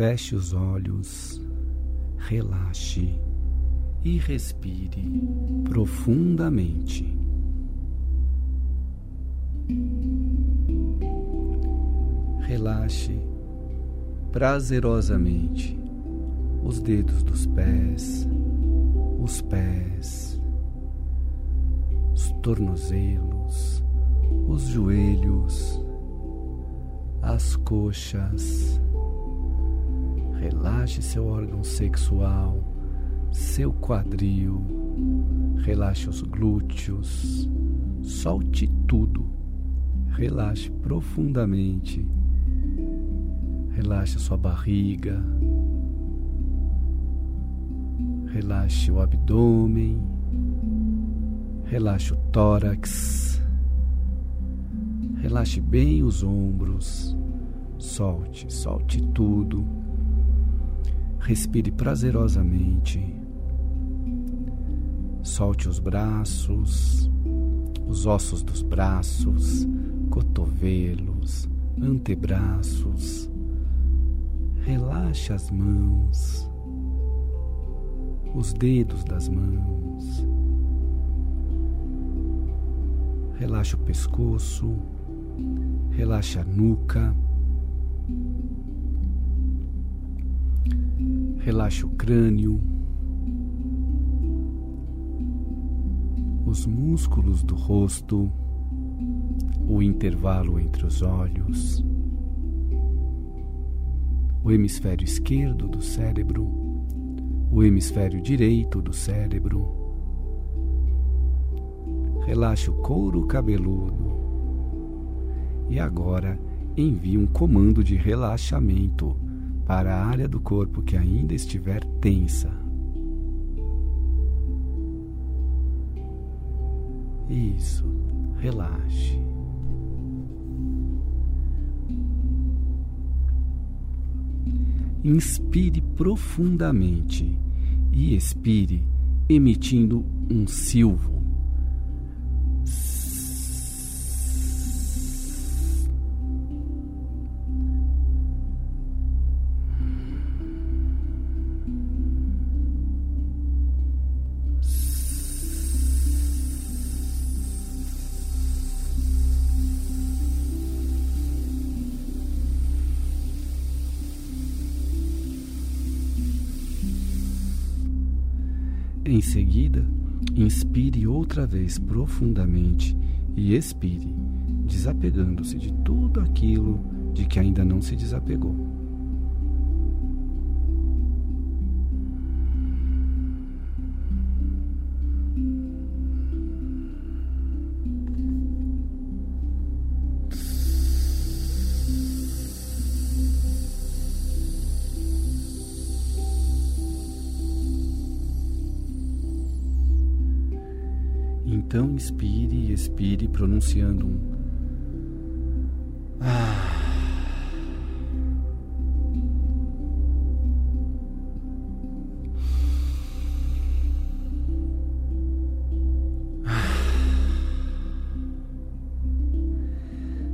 Feche os olhos, relaxe e respire profundamente. Relaxe prazerosamente os dedos dos pés, os pés, os tornozelos, os joelhos, as coxas. Relaxe seu órgão sexual, seu quadril, relaxe os glúteos, solte tudo, relaxe profundamente, relaxe sua barriga, relaxe o abdômen, relaxe o tórax, relaxe bem os ombros, solte, solte tudo, respire prazerosamente, solte os braços, os ossos dos braços, cotovelos, antebraços, relaxe as mãos os dedos das mãos. Relaxa o pescoço, relaxa a nuca, relaxa o crânio, os músculos do rosto, o intervalo entre os olhos, o hemisfério esquerdo do cérebro. O hemisfério direito do cérebro. Relaxe o couro cabeludo. E agora envie um comando de relaxamento para a área do corpo que ainda estiver tensa. Isso, relaxe. Inspire profundamente e expire, emitindo um silvo. Em seguida, inspire outra vez profundamente e expire, desapegando-se de tudo aquilo de que ainda não se desapegou. Então inspire e expire pronunciando um ah.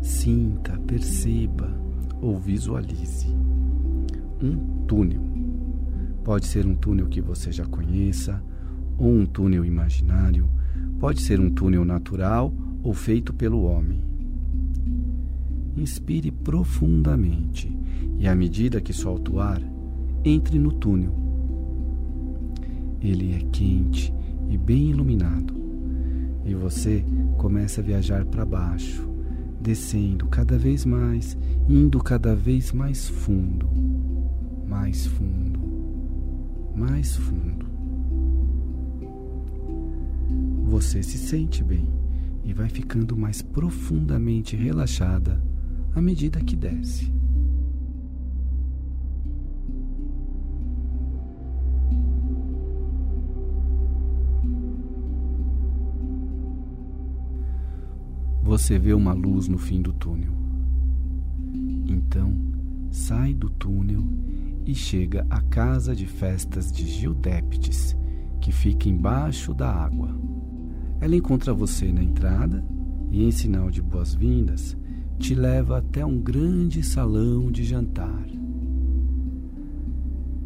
Sinta, perceba ou visualize um túnel. Pode ser um túnel que você já conheça ou um túnel imaginário Pode ser um túnel natural ou feito pelo homem. Inspire profundamente e, à medida que solta o ar, entre no túnel. Ele é quente e bem iluminado, e você começa a viajar para baixo, descendo cada vez mais, indo cada vez mais fundo, mais fundo, mais fundo você se sente bem e vai ficando mais profundamente relaxada à medida que desce. Você vê uma luz no fim do túnel. Então, sai do túnel e chega à casa de festas de Gildéptes, que fica embaixo da água. Ela encontra você na entrada e, em sinal de boas-vindas, te leva até um grande salão de jantar.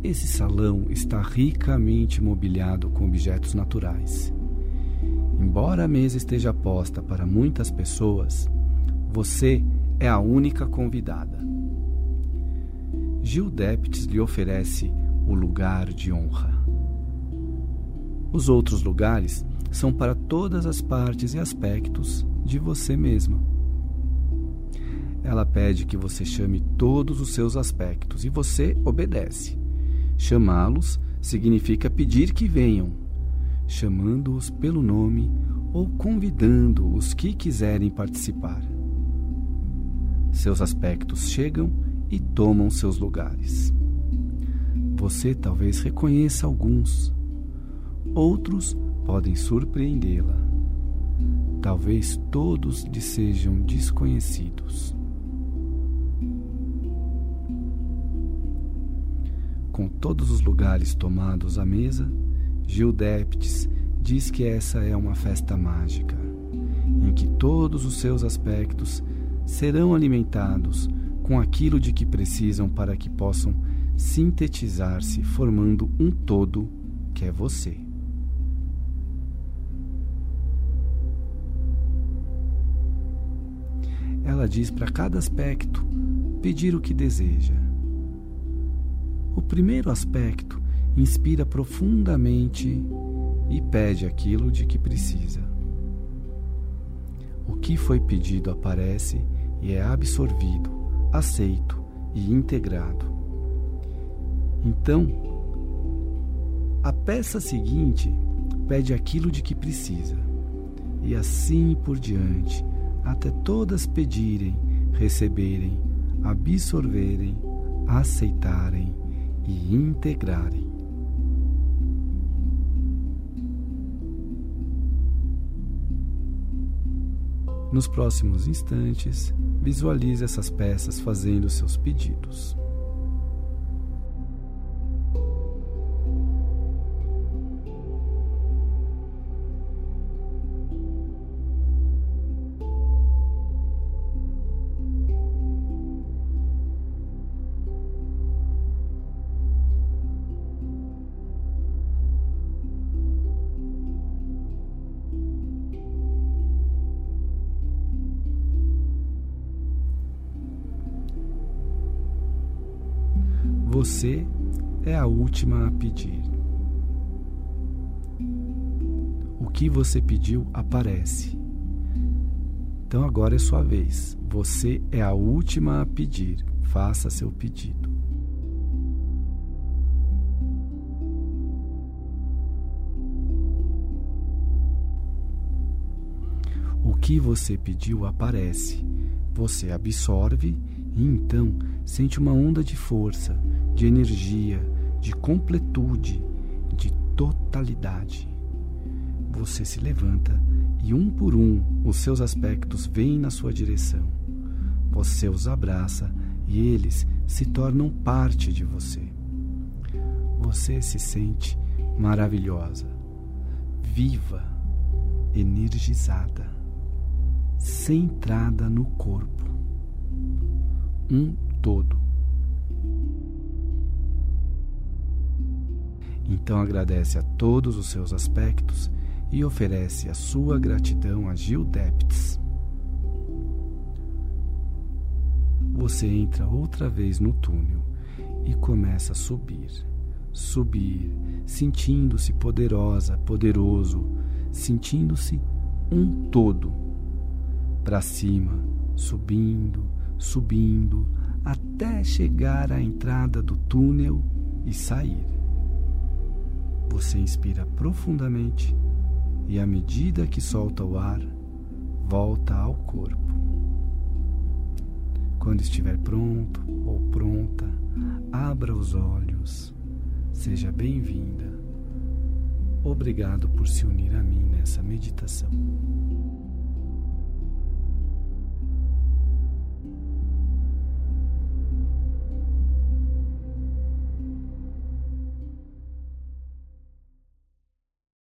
Esse salão está ricamente mobiliado com objetos naturais. Embora a mesa esteja posta para muitas pessoas, você é a única convidada. Gil Deptes lhe oferece o lugar de honra. Os outros lugares são para todas as partes e aspectos de você mesma. Ela pede que você chame todos os seus aspectos e você obedece. Chamá-los significa pedir que venham, chamando-os pelo nome ou convidando os que quiserem participar. Seus aspectos chegam e tomam seus lugares. Você talvez reconheça alguns, outros podem surpreendê-la. Talvez todos lhe sejam desconhecidos. com todos os lugares tomados à mesa, Gildeptes diz que essa é uma festa mágica, em que todos os seus aspectos serão alimentados com aquilo de que precisam para que possam sintetizar-se, formando um todo que é você. Ela diz para cada aspecto pedir o que deseja o primeiro aspecto inspira profundamente e pede aquilo de que precisa. O que foi pedido aparece e é absorvido, aceito e integrado. Então, a peça seguinte pede aquilo de que precisa, e assim por diante, até todas pedirem, receberem, absorverem, aceitarem e integrarem. Nos próximos instantes, visualize essas peças fazendo seus pedidos. Você é a última a pedir. O que você pediu aparece. Então agora é sua vez. Você é a última a pedir. Faça seu pedido. O que você pediu aparece. Você absorve e então sente uma onda de força, de energia, de completude, de totalidade. Você se levanta e um por um os seus aspectos vêm na sua direção. Você os abraça e eles se tornam parte de você. Você se sente maravilhosa, viva, energizada, centrada no corpo um todo. Então agradece a todos os seus aspectos e oferece a sua gratidão a Gil Depts. Você entra outra vez no túnel e começa a subir, subir, sentindo-se poderosa, poderoso, sentindo-se um todo. Para cima, subindo, subindo até chegar à entrada do túnel e sair. Você inspira profundamente e, à medida que solta o ar, volta ao corpo. Quando estiver pronto ou pronta, abra os olhos. Seja bem-vinda. Obrigado por se unir a mim nessa meditação.